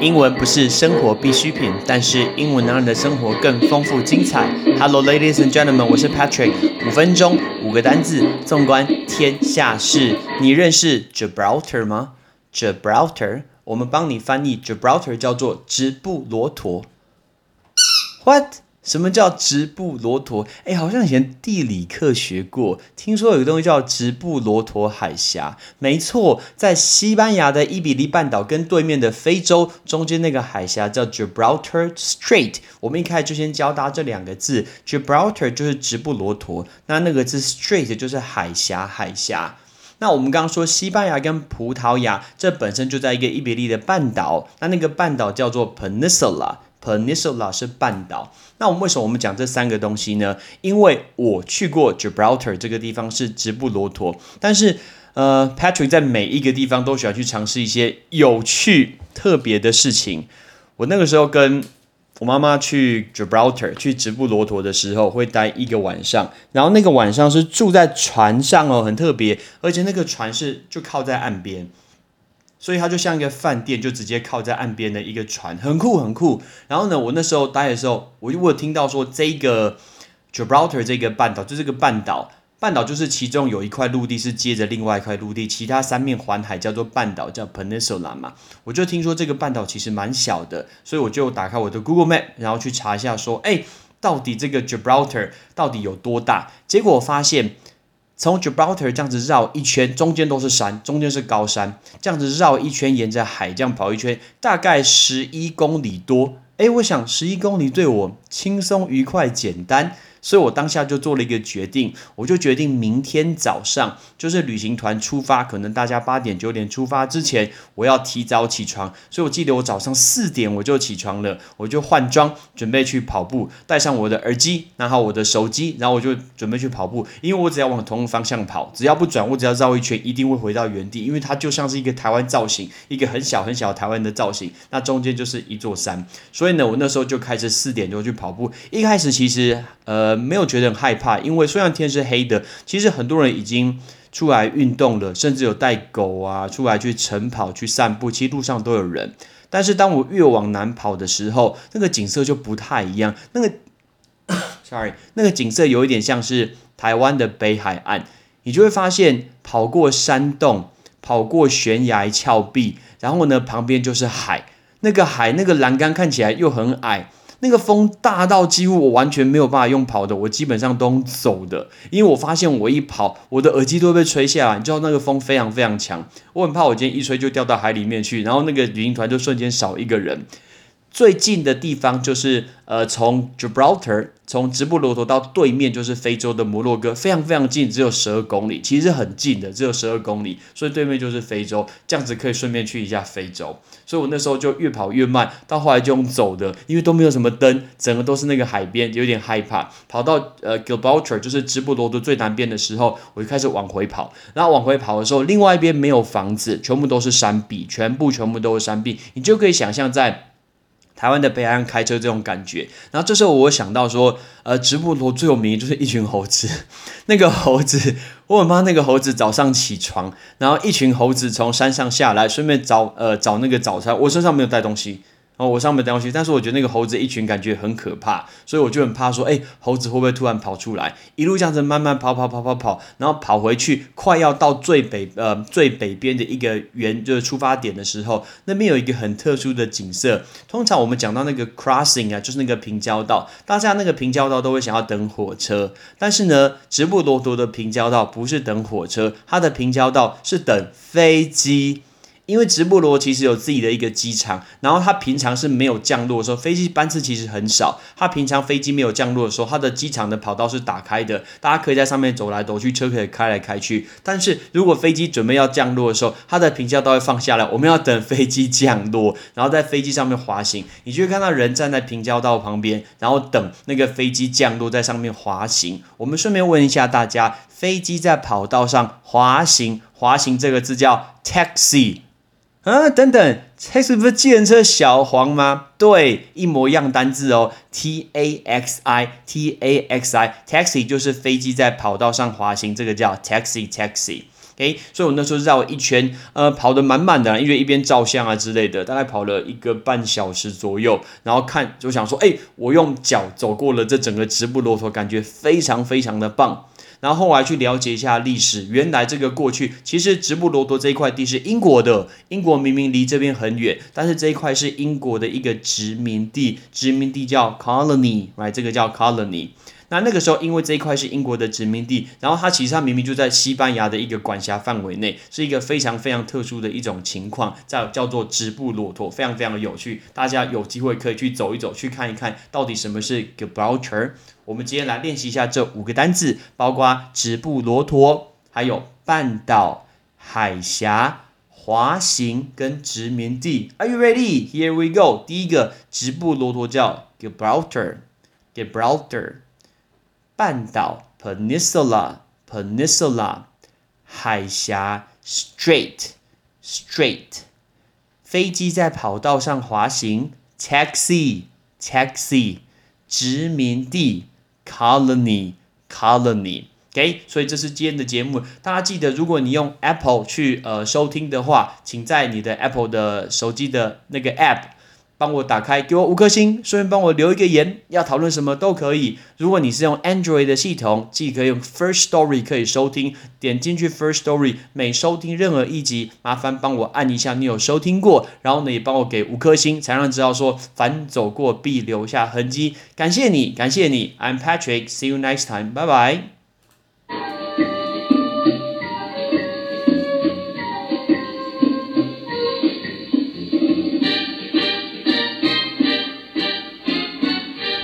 英文不是生活必需品，但是英文能让你的生活更丰富精彩。Hello, ladies and gentlemen，我是 Patrick。五分钟，五个单字，纵观天下事。你认识 Gibraltar 吗？Gibraltar，我们帮你翻译 Gibraltar 叫做直布罗陀。What？什么叫直布罗陀？哎，好像以前地理课学过。听说有个东西叫直布罗陀海峡，没错，在西班牙的伊比利半岛跟对面的非洲中间那个海峡叫 Gibraltar Strait。我们一开始就先教大家这两个字，Gibraltar 就是直布罗陀，那那个字 Strait 就是海峡，海峡。那我们刚刚说西班牙跟葡萄牙，这本身就在一个伊比利的半岛，那那个半岛叫做 Peninsula。Peninsula 是半岛，那我们为什么我们讲这三个东西呢？因为我去过 Gibraltar 这个地方是直布罗陀，但是呃，Patrick 在每一个地方都喜欢去尝试一些有趣特别的事情。我那个时候跟我妈妈去 Gibraltar 去直布罗陀的时候，会待一个晚上，然后那个晚上是住在船上哦，很特别，而且那个船是就靠在岸边。所以它就像一个饭店，就直接靠在岸边的一个船，很酷很酷。然后呢，我那时候待的时候，我就我听到说这个 Gibraltar 这个半岛，就是个半岛，半岛就是其中有一块陆地是接着另外一块陆地，其他三面环海叫做半岛，叫 Peninsula 嘛。我就听说这个半岛其实蛮小的，所以我就打开我的 Google Map，然后去查一下说，哎，到底这个 Gibraltar 到底有多大？结果我发现。从 Gibraltar 这样子绕一圈，中间都是山，中间是高山，这样子绕一圈，沿着海这样跑一圈，大概十一公里多。诶，我想十一公里对我轻松、愉快、简单。所以我当下就做了一个决定，我就决定明天早上就是旅行团出发，可能大家八点九点出发之前，我要提早起床。所以我记得我早上四点我就起床了，我就换装准备去跑步，带上我的耳机，然后我的手机，然后我就准备去跑步。因为我只要往同个方向跑，只要不转，我只要绕一圈，一定会回到原地。因为它就像是一个台湾造型，一个很小很小台湾的造型，那中间就是一座山。所以呢，我那时候就开始四点钟去跑步。一开始其实呃。没有觉得很害怕，因为虽然天是黑的，其实很多人已经出来运动了，甚至有带狗啊出来去晨跑、去散步，其实路上都有人。但是当我越往南跑的时候，那个景色就不太一样。那个，sorry，那个景色有一点像是台湾的北海岸，你就会发现跑过山洞、跑过悬崖峭壁，然后呢旁边就是海，那个海那个栏杆看起来又很矮。那个风大到几乎我完全没有办法用跑的，我基本上都走的，因为我发现我一跑，我的耳机都会被吹下来，你知道那个风非常非常强，我很怕我今天一吹就掉到海里面去，然后那个旅行团就瞬间少一个人。最近的地方就是呃，从 Gibraltar 从直布罗陀到对面就是非洲的摩洛哥，非常非常近，只有十二公里，其实很近的，只有十二公里，所以对面就是非洲，这样子可以顺便去一下非洲。所以我那时候就越跑越慢，到后来就用走的，因为都没有什么灯，整个都是那个海边，有点害怕。跑到呃 Gibraltar 就是直布罗陀最南边的时候，我就开始往回跑。然后往回跑的时候，另外一边没有房子，全部都是山壁，全部全部都是山壁，你就可以想象在。台湾的北岸开车这种感觉，然后这时候我想到说，呃，直布罗最有名就是一群猴子，那个猴子，我很怕那个猴子早上起床，然后一群猴子从山上下来，顺便找呃找那个早餐，我身上没有带东西。哦，我上面带东西，但是我觉得那个猴子一群感觉很可怕，所以我就很怕说，哎，猴子会不会突然跑出来？一路这样子慢慢跑跑跑跑跑，然后跑回去，快要到最北呃最北边的一个原就是出发点的时候，那边有一个很特殊的景色。通常我们讲到那个 crossing 啊，就是那个平交道，大家那个平交道都会想要等火车，但是呢，直布罗陀的平交道不是等火车，它的平交道是等飞机。因为直布罗其实有自己的一个机场，然后它平常是没有降落的时候，飞机班次其实很少。它平常飞机没有降落的时候，它的机场的跑道是打开的，大家可以在上面走来走去，车可以开来开去。但是如果飞机准备要降落的时候，它的平交道会放下来，我们要等飞机降落，然后在飞机上面滑行。你就会看到人站在平交道旁边，然后等那个飞机降落在上面滑行。我们顺便问一下大家，飞机在跑道上滑行，滑行这个字叫 taxi。啊，等等，taxi 不是计程车小黄吗？对，一模一样单字哦，t a x i，t a x i，taxi 就是飞机在跑道上滑行，这个叫 taxi，taxi。OK，所以我那时候绕一圈，呃，跑得满满的，因为一边照相啊之类的，大概跑了一个半小时左右，然后看就想说，哎，我用脚走过了这整个直布罗陀，感觉非常非常的棒。然后后来去了解一下历史，原来这个过去其实直布罗陀这一块地是英国的，英国明明离这边很远，但是这一块是英国的一个殖民地，殖民地叫 colony，right，这个叫 colony。那那个时候，因为这一块是英国的殖民地，然后它其实它明明就在西班牙的一个管辖范围内，是一个非常非常特殊的一种情况，叫叫做直布罗陀，非常非常的有趣。大家有机会可以去走一走，去看一看到底什么是 Gibraltar。我们今天来练习一下这五个单字，包括直布罗陀，还有半岛、海峡、滑行跟殖民地。Are you ready? Here we go。第一个直布罗陀叫 Gibraltar，Gibraltar。半岛 peninsula peninsula 海峡 strait strait 飞机在跑道上滑行 taxi taxi 殖民地 colony colony OK，所以这是今天的节目。大家记得，如果你用 Apple 去呃收听的话，请在你的 Apple 的手机的那个 App。帮我打开，给我五颗星，顺便帮我留一个言，要讨论什么都可以。如果你是用 Android 的系统，既可以用 First Story 可以收听，点进去 First Story，每收听任何一集，麻烦帮我按一下你有收听过，然后呢也帮我给五颗星，才让知道说凡走过必留下痕迹。感谢你，感谢你，I'm Patrick，See you next time，拜拜。